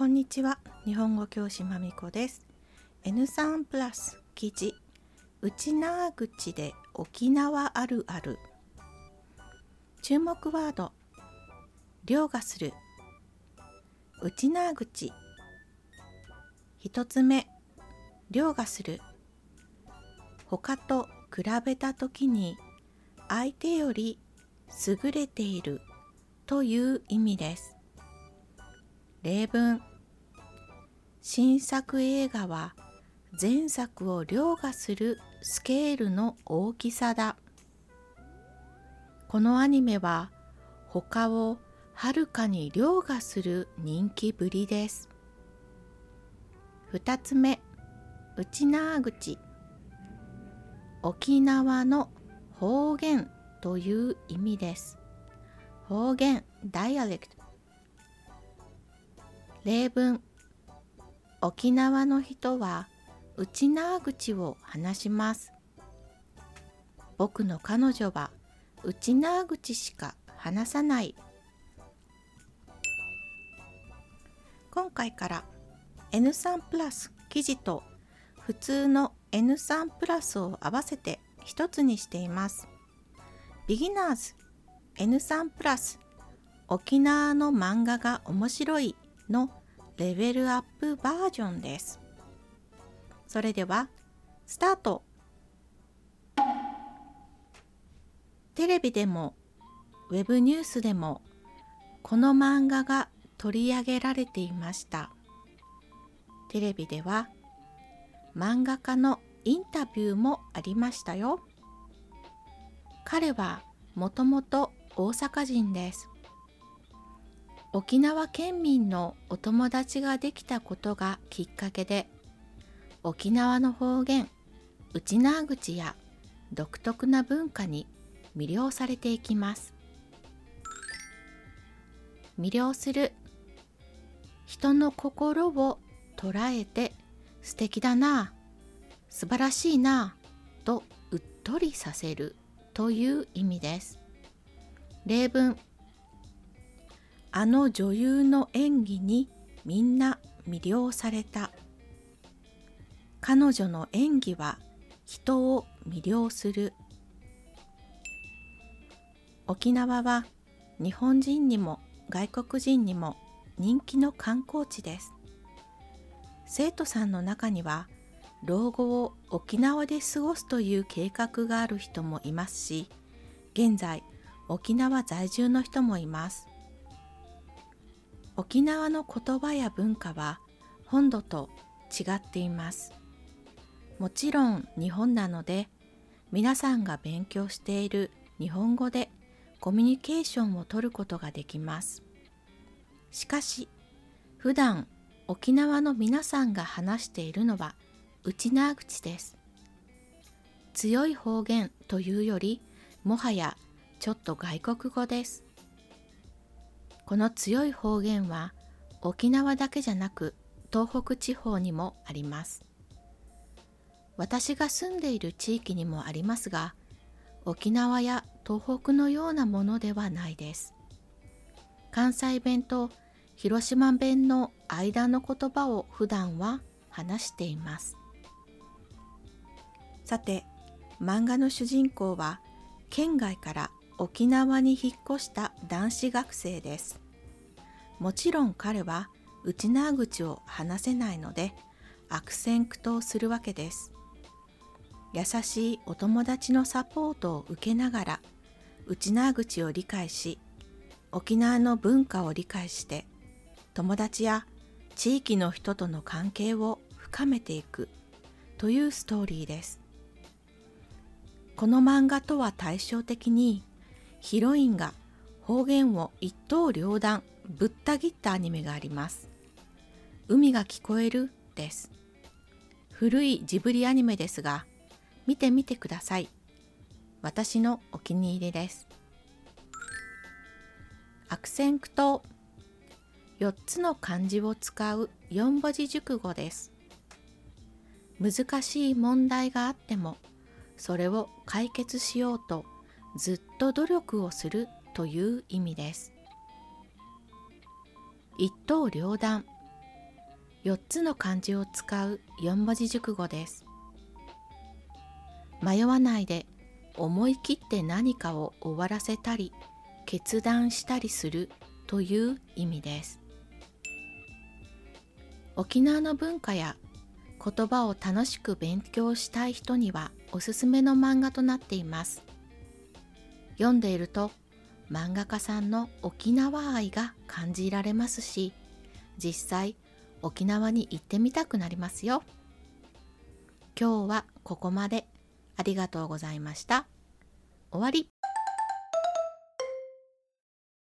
こんにちは。日本語教師まみこです。N3 プラス記事。内縄口で沖縄あるある。注目ワード。凌駕する。内縄口。一つ目。凌駕する。他と比べた時に相手より優れているという意味です。例文。新作映画は前作を凌駕するスケールの大きさだ。このアニメは他をはるかに凌駕する人気ぶりです。2つ目内縄口。沖縄の方言という意味です。方言ダイアレクト。例文。沖縄の人は内縄口を話します。僕の彼女は内縄口しか話さない。今回から N3 プラス記事と普通の N3 プラスを合わせて一つにしています。ビギナーズ。N3 プラス。沖縄の漫画が面白い。のレベルアップバージョンです。それではスタート。テレビでもウェブニュースでもこの漫画が取り上げられていました。テレビでは漫画家のインタビューもありましたよ。彼はもともと大阪人です。沖縄県民のお友達ができたことがきっかけで沖縄の方言内縄口や独特な文化に魅了されていきます。魅了する人の心を捉えて素敵だな素晴らしいなとうっとりさせるという意味です。例文あの女優の演技にみんな魅了された。彼女の演技は人を魅了する。沖縄は日本人にも外国人にも人気の観光地です。生徒さんの中には老後を沖縄で過ごすという計画がある人もいますし現在沖縄在住の人もいます。沖縄の言葉や文化は本土と違っています。もちろん日本なので皆さんが勉強している日本語でコミュニケーションをとることができます。しかし普段沖縄の皆さんが話しているのは内縄口です。強い方言というよりもはやちょっと外国語です。この強い方言は沖縄だけじゃなく東北地方にもあります。私が住んでいる地域にもありますが沖縄や東北のようなものではないです。関西弁と広島弁の間の言葉を普段は話しています。さて漫画の主人公は県外から沖縄に引っ越した男子学生です。もちろん彼は内縄口を話せないので悪戦苦闘するわけです。優しいお友達のサポートを受けながら内縄口を理解し沖縄の文化を理解して友達や地域の人との関係を深めていくというストーリーです。この漫画とは対照的にヒロインが方言を一刀両断ぶった切ったアニメがあります。海が聞こえるです。古いジブリアニメですが見てみてください。私のお気に入りです。悪戦苦闘。4つの漢字を使う4文字熟語です。難しい問題があってもそれを解決しようとずっと努力をするという意味です。一刀両断。4つの漢字を使う4文字熟語です。迷わないで思い切って何かを終わらせたり決断したりするという意味です。沖縄の文化や言葉を楽しく勉強したい人にはおすすめの漫画となっています。読んでいると漫画家さんの沖縄愛が感じられますし実際沖縄に行ってみたくなりますよ。今日はここまで。ありがとうございました。終わり。